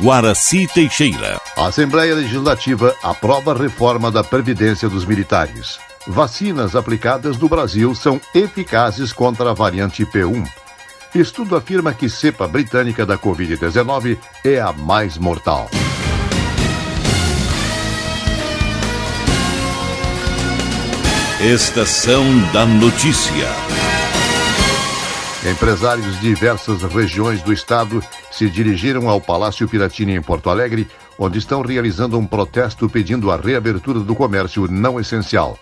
Guaraci Teixeira. A Assembleia Legislativa aprova a reforma da Previdência dos Militares. Vacinas aplicadas no Brasil são eficazes contra a variante P1. Estudo afirma que cepa britânica da Covid-19 é a mais mortal. Estação da Notícia. Empresários de diversas regiões do estado se dirigiram ao Palácio Piratini em Porto Alegre, onde estão realizando um protesto pedindo a reabertura do comércio não essencial.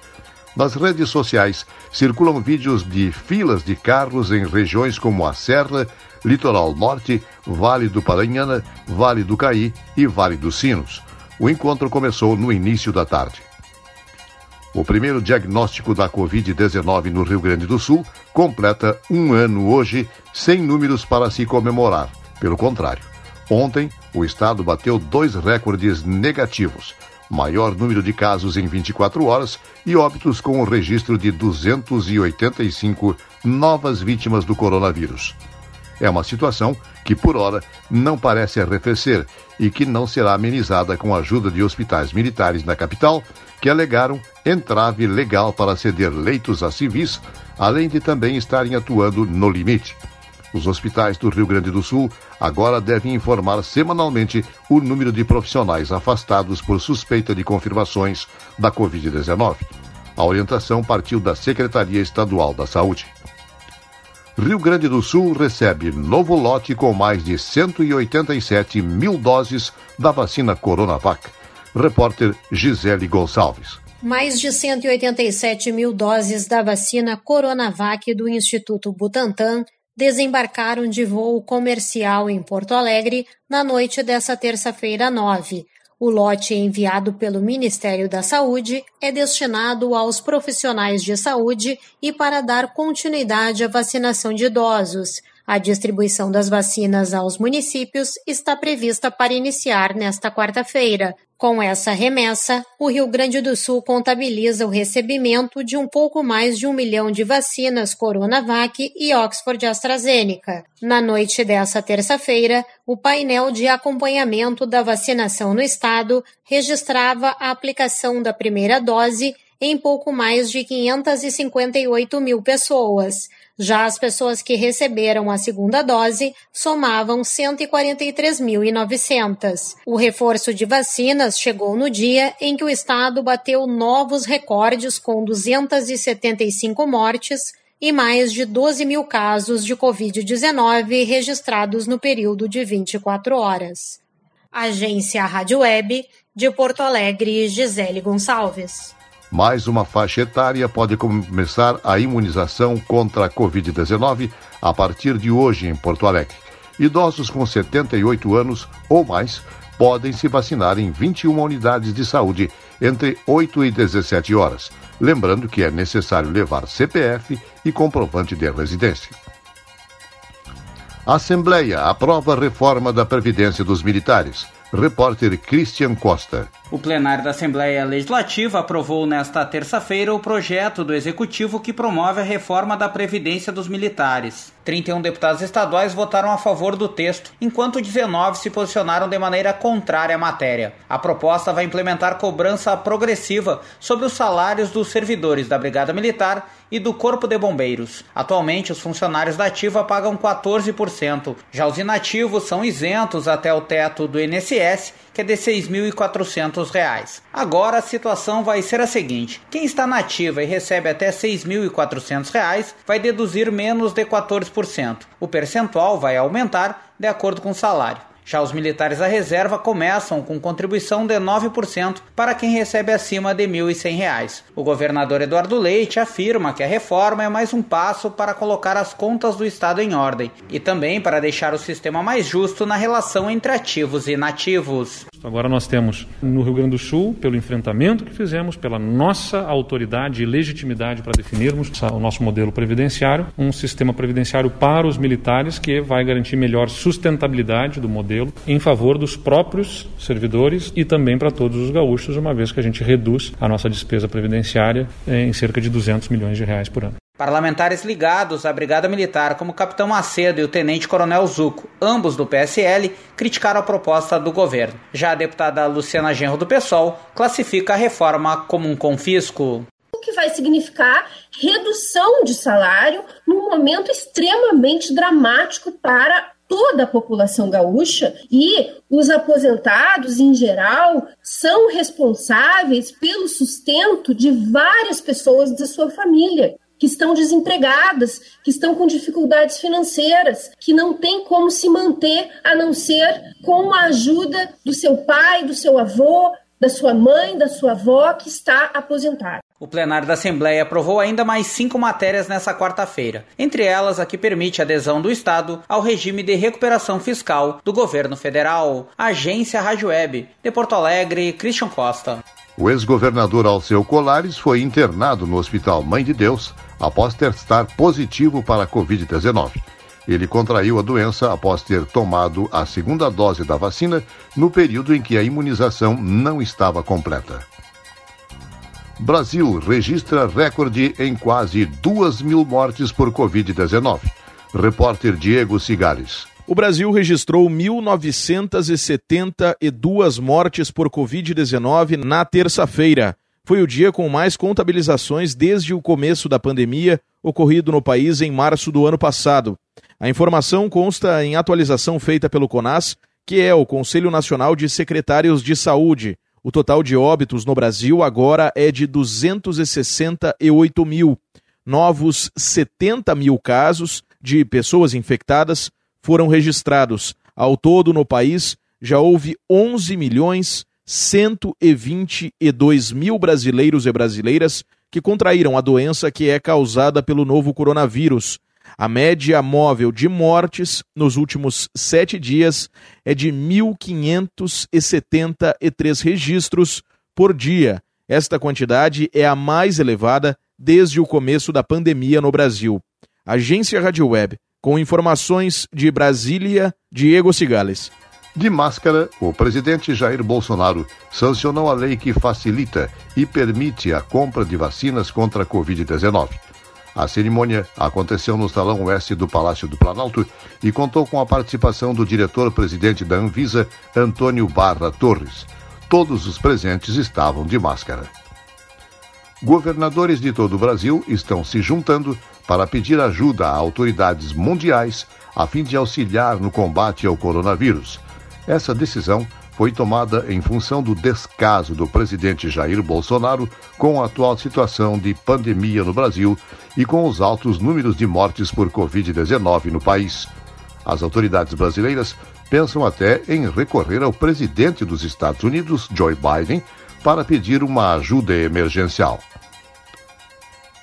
Nas redes sociais circulam vídeos de filas de carros em regiões como a Serra, Litoral Norte, Vale do Paranhana, Vale do Caí e Vale dos Sinos. O encontro começou no início da tarde. O primeiro diagnóstico da Covid-19 no Rio Grande do Sul completa um ano hoje, sem números para se comemorar. Pelo contrário, ontem o estado bateu dois recordes negativos: maior número de casos em 24 horas e óbitos com o registro de 285 novas vítimas do coronavírus. É uma situação que, por hora, não parece arrefecer e que não será amenizada com a ajuda de hospitais militares na capital, que alegaram entrave legal para ceder leitos a civis, além de também estarem atuando no limite. Os hospitais do Rio Grande do Sul agora devem informar semanalmente o número de profissionais afastados por suspeita de confirmações da Covid-19. A orientação partiu da Secretaria Estadual da Saúde. Rio Grande do Sul recebe novo lote com mais de 187 mil doses da vacina Coronavac. Repórter Gisele Gonçalves. Mais de 187 mil doses da vacina Coronavac do Instituto Butantan desembarcaram de voo comercial em Porto Alegre na noite dessa terça-feira 9. O lote enviado pelo Ministério da Saúde é destinado aos profissionais de saúde e para dar continuidade à vacinação de idosos. A distribuição das vacinas aos municípios está prevista para iniciar nesta quarta-feira. Com essa remessa, o Rio Grande do Sul contabiliza o recebimento de um pouco mais de um milhão de vacinas Coronavac e Oxford AstraZeneca. Na noite dessa terça-feira, o painel de acompanhamento da vacinação no estado registrava a aplicação da primeira dose em pouco mais de 558 mil pessoas. Já as pessoas que receberam a segunda dose somavam 143.900. O reforço de vacinas chegou no dia em que o estado bateu novos recordes com 275 mortes e mais de 12 mil casos de Covid-19 registrados no período de 24 horas. Agência Rádio Web de Porto Alegre, Gisele Gonçalves. Mais uma faixa etária pode começar a imunização contra a Covid-19 a partir de hoje em Porto Alegre. Idosos com 78 anos ou mais podem se vacinar em 21 unidades de saúde entre 8 e 17 horas. Lembrando que é necessário levar CPF e comprovante de residência. Assembleia aprova a reforma da Previdência dos Militares. Repórter Christian Costa. O plenário da Assembleia Legislativa aprovou nesta terça-feira o projeto do Executivo que promove a reforma da Previdência dos Militares. 31 deputados estaduais votaram a favor do texto, enquanto 19 se posicionaram de maneira contrária à matéria. A proposta vai implementar cobrança progressiva sobre os salários dos servidores da Brigada Militar e do Corpo de Bombeiros. Atualmente, os funcionários da ativa pagam 14%, já os inativos são isentos até o teto do INSS que é de R$ 6.400. Agora a situação vai ser a seguinte: quem está na e recebe até R$ 6.400 vai deduzir menos de 14%. O percentual vai aumentar de acordo com o salário. Já os militares da reserva começam com contribuição de 9% para quem recebe acima de R$ 1.100. O governador Eduardo Leite afirma que a reforma é mais um passo para colocar as contas do Estado em ordem e também para deixar o sistema mais justo na relação entre ativos e inativos. Agora nós temos no Rio Grande do Sul, pelo enfrentamento que fizemos, pela nossa autoridade e legitimidade para definirmos o nosso modelo previdenciário, um sistema previdenciário para os militares que vai garantir melhor sustentabilidade do modelo em favor dos próprios servidores e também para todos os gaúchos, uma vez que a gente reduz a nossa despesa previdenciária em cerca de 200 milhões de reais por ano. Parlamentares ligados à Brigada Militar, como o capitão Macedo e o tenente-coronel Zuco, ambos do PSL, criticaram a proposta do governo. Já a deputada Luciana Genro do PSOL classifica a reforma como um confisco. O que vai significar redução de salário num momento extremamente dramático para toda a população gaúcha e os aposentados, em geral, são responsáveis pelo sustento de várias pessoas da sua família que estão desempregadas, que estão com dificuldades financeiras, que não têm como se manter a não ser com a ajuda do seu pai, do seu avô, da sua mãe, da sua avó que está aposentada. O plenário da Assembleia aprovou ainda mais cinco matérias nessa quarta-feira, entre elas a que permite a adesão do Estado ao regime de recuperação fiscal do governo federal. Agência Rádio Web, de Porto Alegre, Christian Costa. O ex-governador Alceu Colares foi internado no Hospital Mãe de Deus após testar positivo para a Covid-19. Ele contraiu a doença após ter tomado a segunda dose da vacina no período em que a imunização não estava completa. Brasil registra recorde em quase duas mil mortes por Covid-19. Repórter Diego Cigares. O Brasil registrou 1.972 mortes por Covid-19 na terça-feira. Foi o dia com mais contabilizações desde o começo da pandemia, ocorrido no país em março do ano passado. A informação consta em atualização feita pelo CONAS, que é o Conselho Nacional de Secretários de Saúde. O total de óbitos no Brasil agora é de 268 mil. Novos 70 mil casos de pessoas infectadas foram registrados. Ao todo, no país, já houve 11 milhões 122 mil brasileiros e brasileiras que contraíram a doença que é causada pelo novo coronavírus. A média móvel de mortes nos últimos sete dias é de 1.573 registros por dia. Esta quantidade é a mais elevada desde o começo da pandemia no Brasil. Agência Rádio Web, com informações de Brasília, Diego Cigales. De máscara, o presidente Jair Bolsonaro sancionou a lei que facilita e permite a compra de vacinas contra a Covid-19. A cerimônia aconteceu no Salão Oeste do Palácio do Planalto e contou com a participação do diretor-presidente da Anvisa, Antônio Barra Torres. Todos os presentes estavam de máscara. Governadores de todo o Brasil estão se juntando para pedir ajuda a autoridades mundiais a fim de auxiliar no combate ao coronavírus. Essa decisão foi tomada em função do descaso do presidente Jair Bolsonaro com a atual situação de pandemia no Brasil e com os altos números de mortes por Covid-19 no país. As autoridades brasileiras pensam até em recorrer ao presidente dos Estados Unidos, Joe Biden, para pedir uma ajuda emergencial.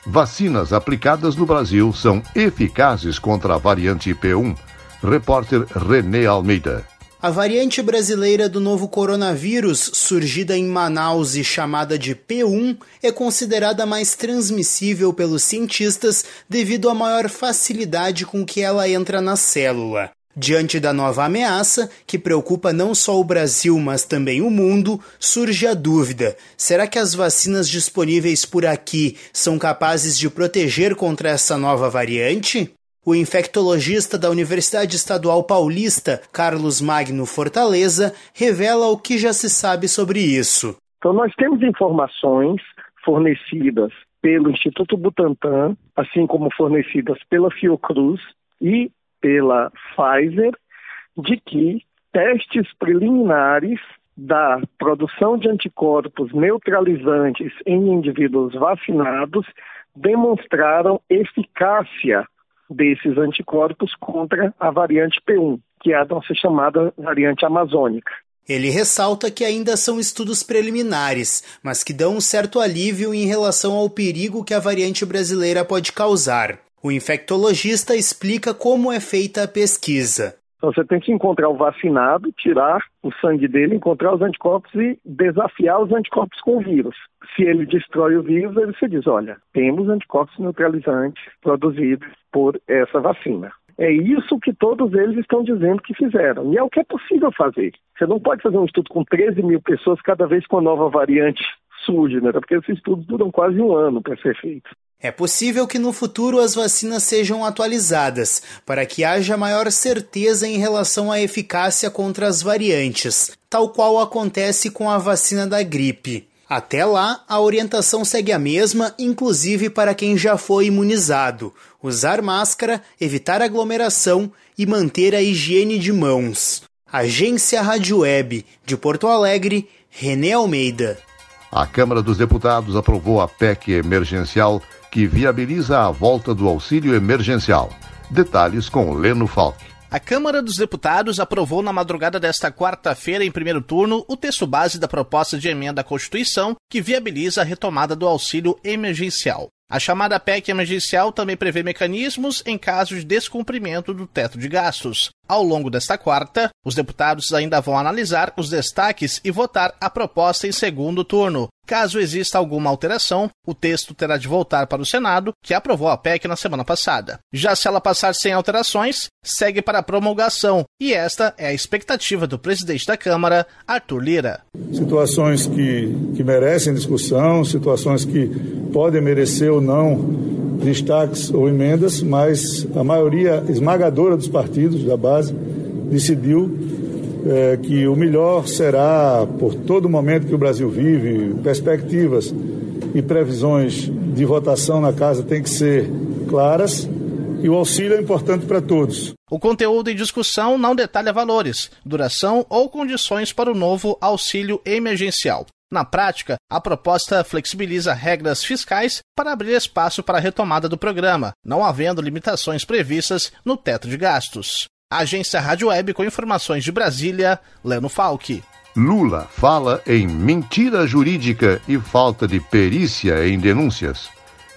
Vacinas aplicadas no Brasil são eficazes contra a variante P1. Repórter René Almeida. A variante brasileira do novo coronavírus, surgida em Manaus e chamada de P1, é considerada mais transmissível pelos cientistas devido à maior facilidade com que ela entra na célula. Diante da nova ameaça, que preocupa não só o Brasil, mas também o mundo, surge a dúvida: será que as vacinas disponíveis por aqui são capazes de proteger contra essa nova variante? O infectologista da Universidade Estadual Paulista, Carlos Magno Fortaleza, revela o que já se sabe sobre isso. Então, nós temos informações fornecidas pelo Instituto Butantan, assim como fornecidas pela Fiocruz e pela Pfizer de que testes preliminares da produção de anticorpos neutralizantes em indivíduos vacinados demonstraram eficácia desses anticorpos contra a variante P1, que é a nossa chamada variante amazônica. Ele ressalta que ainda são estudos preliminares, mas que dão um certo alívio em relação ao perigo que a variante brasileira pode causar. O infectologista explica como é feita a pesquisa. Então, você tem que encontrar o vacinado, tirar o sangue dele, encontrar os anticorpos e desafiar os anticorpos com o vírus. Se ele destrói o vírus, aí você diz: olha, temos anticorpos neutralizantes produzidos por essa vacina. É isso que todos eles estão dizendo que fizeram. E é o que é possível fazer. Você não pode fazer um estudo com 13 mil pessoas cada vez que uma nova variante surge, né? Porque esses estudos duram quase um ano para ser feito. É possível que no futuro as vacinas sejam atualizadas para que haja maior certeza em relação à eficácia contra as variantes, tal qual acontece com a vacina da gripe. Até lá, a orientação segue a mesma, inclusive para quem já foi imunizado: usar máscara, evitar aglomeração e manter a higiene de mãos. Agência Rádio Web, de Porto Alegre, René Almeida. A Câmara dos Deputados aprovou a PEC emergencial que viabiliza a volta do auxílio emergencial. Detalhes com Leno Falck. A Câmara dos Deputados aprovou na madrugada desta quarta-feira, em primeiro turno, o texto base da proposta de emenda à Constituição que viabiliza a retomada do auxílio emergencial. A chamada PEC emergencial também prevê mecanismos em caso de descumprimento do teto de gastos. Ao longo desta quarta, os deputados ainda vão analisar os destaques e votar a proposta em segundo turno. Caso exista alguma alteração, o texto terá de voltar para o Senado, que aprovou a PEC na semana passada. Já se ela passar sem alterações, segue para a promulgação, e esta é a expectativa do presidente da Câmara, Arthur Lira. Situações que, que merecem discussão, situações que podem merecer ou não destaques ou emendas, mas a maioria esmagadora dos partidos da base decidiu é, que o melhor será, por todo o momento que o Brasil vive, perspectivas e previsões de votação na casa têm que ser claras e o auxílio é importante para todos. O conteúdo em discussão não detalha valores, duração ou condições para o novo auxílio emergencial. Na prática, a proposta flexibiliza regras fiscais para abrir espaço para a retomada do programa, não havendo limitações previstas no teto de gastos. Agência Rádio Web com informações de Brasília, Leno Falck. Lula fala em mentira jurídica e falta de perícia em denúncias.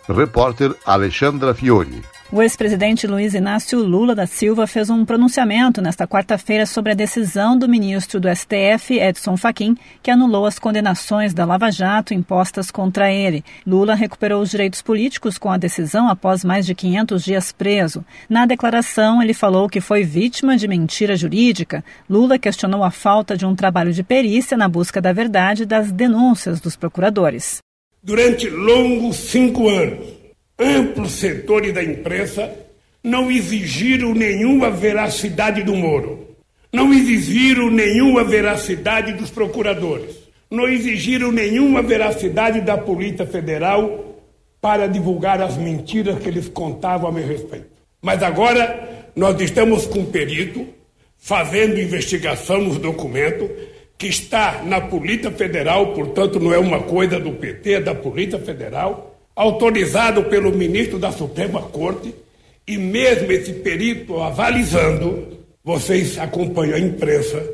Repórter Alexandra Fiore. O ex-presidente Luiz Inácio Lula da Silva fez um pronunciamento nesta quarta-feira sobre a decisão do ministro do STF, Edson Fachin, que anulou as condenações da Lava Jato impostas contra ele. Lula recuperou os direitos políticos com a decisão após mais de 500 dias preso. Na declaração, ele falou que foi vítima de mentira jurídica. Lula questionou a falta de um trabalho de perícia na busca da verdade das denúncias dos procuradores. Durante longos cinco anos, amplos setores da imprensa não exigiram nenhuma veracidade do Moro, não exigiram nenhuma veracidade dos procuradores, não exigiram nenhuma veracidade da Polícia Federal para divulgar as mentiras que eles contavam a meu respeito. Mas agora nós estamos com um perito fazendo investigação nos documentos que está na Polícia Federal, portanto não é uma coisa do PT, é da Polícia Federal autorizado pelo ministro da Suprema Corte, e mesmo esse perito avalizando, vocês acompanham a imprensa.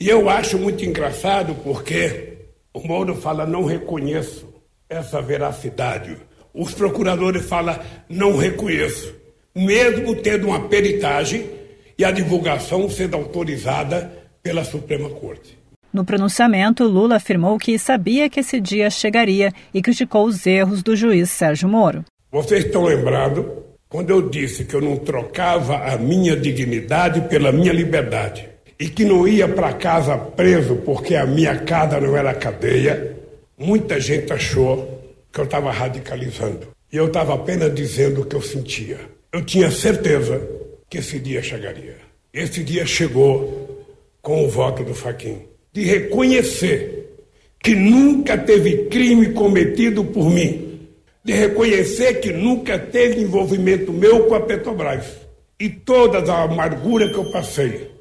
E eu acho muito engraçado porque o Moro fala: não reconheço essa veracidade. Os procuradores falam: não reconheço. Mesmo tendo uma peritagem e a divulgação sendo autorizada pela Suprema Corte. No pronunciamento, Lula afirmou que sabia que esse dia chegaria e criticou os erros do juiz Sérgio Moro. Vocês estão lembrados quando eu disse que eu não trocava a minha dignidade pela minha liberdade e que não ia para casa preso porque a minha casa não era cadeia? Muita gente achou que eu estava radicalizando. E eu estava apenas dizendo o que eu sentia. Eu tinha certeza que esse dia chegaria. Esse dia chegou com o voto do Faquin de reconhecer que nunca teve crime cometido por mim, de reconhecer que nunca teve envolvimento meu com a Petrobras. E toda a amargura que eu passei,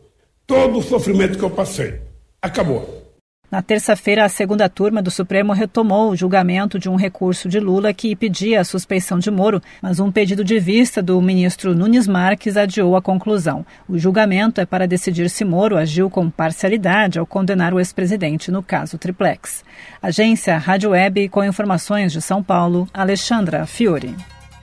todo o sofrimento que eu passei, acabou. Na terça-feira, a segunda turma do Supremo retomou o julgamento de um recurso de Lula que pedia a suspeição de Moro, mas um pedido de vista do ministro Nunes Marques adiou a conclusão. O julgamento é para decidir se Moro agiu com parcialidade ao condenar o ex-presidente no caso Triplex. Agência Rádio Web com informações de São Paulo, Alexandra Fiore.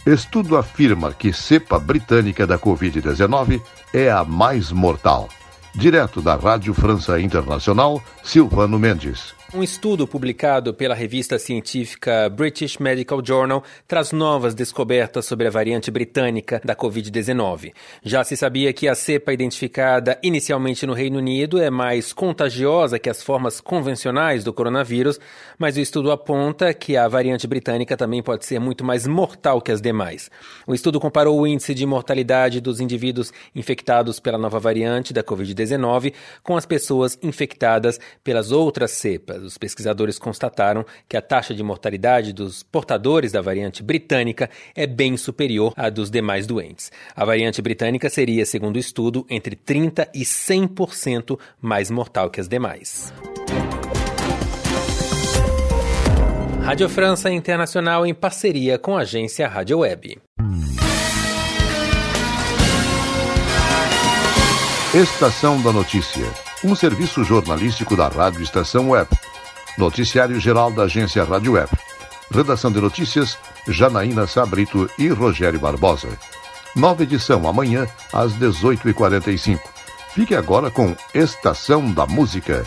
Estudo afirma que cepa britânica da Covid-19 é a mais mortal. Direto da Rádio França Internacional, Silvano Mendes. Um estudo publicado pela revista científica British Medical Journal traz novas descobertas sobre a variante britânica da Covid-19. Já se sabia que a cepa identificada inicialmente no Reino Unido é mais contagiosa que as formas convencionais do coronavírus, mas o estudo aponta que a variante britânica também pode ser muito mais mortal que as demais. O estudo comparou o índice de mortalidade dos indivíduos infectados pela nova variante da Covid-19 com as pessoas infectadas pelas outras cepas. Os pesquisadores constataram que a taxa de mortalidade dos portadores da variante britânica é bem superior à dos demais doentes. A variante britânica seria, segundo o estudo, entre 30% e 100% mais mortal que as demais. Rádio França Internacional em parceria com a agência Rádio Web. Estação da Notícia, um serviço jornalístico da Rádio Estação Web Noticiário Geral da Agência Rádio Web. Redação de notícias, Janaína Sabrito e Rogério Barbosa. Nova edição amanhã, às 18h45. Fique agora com Estação da Música.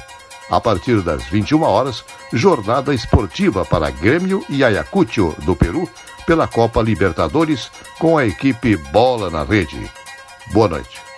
A partir das 21 horas, jornada esportiva para Grêmio e Ayacucho, do Peru, pela Copa Libertadores, com a equipe Bola na Rede. Boa noite.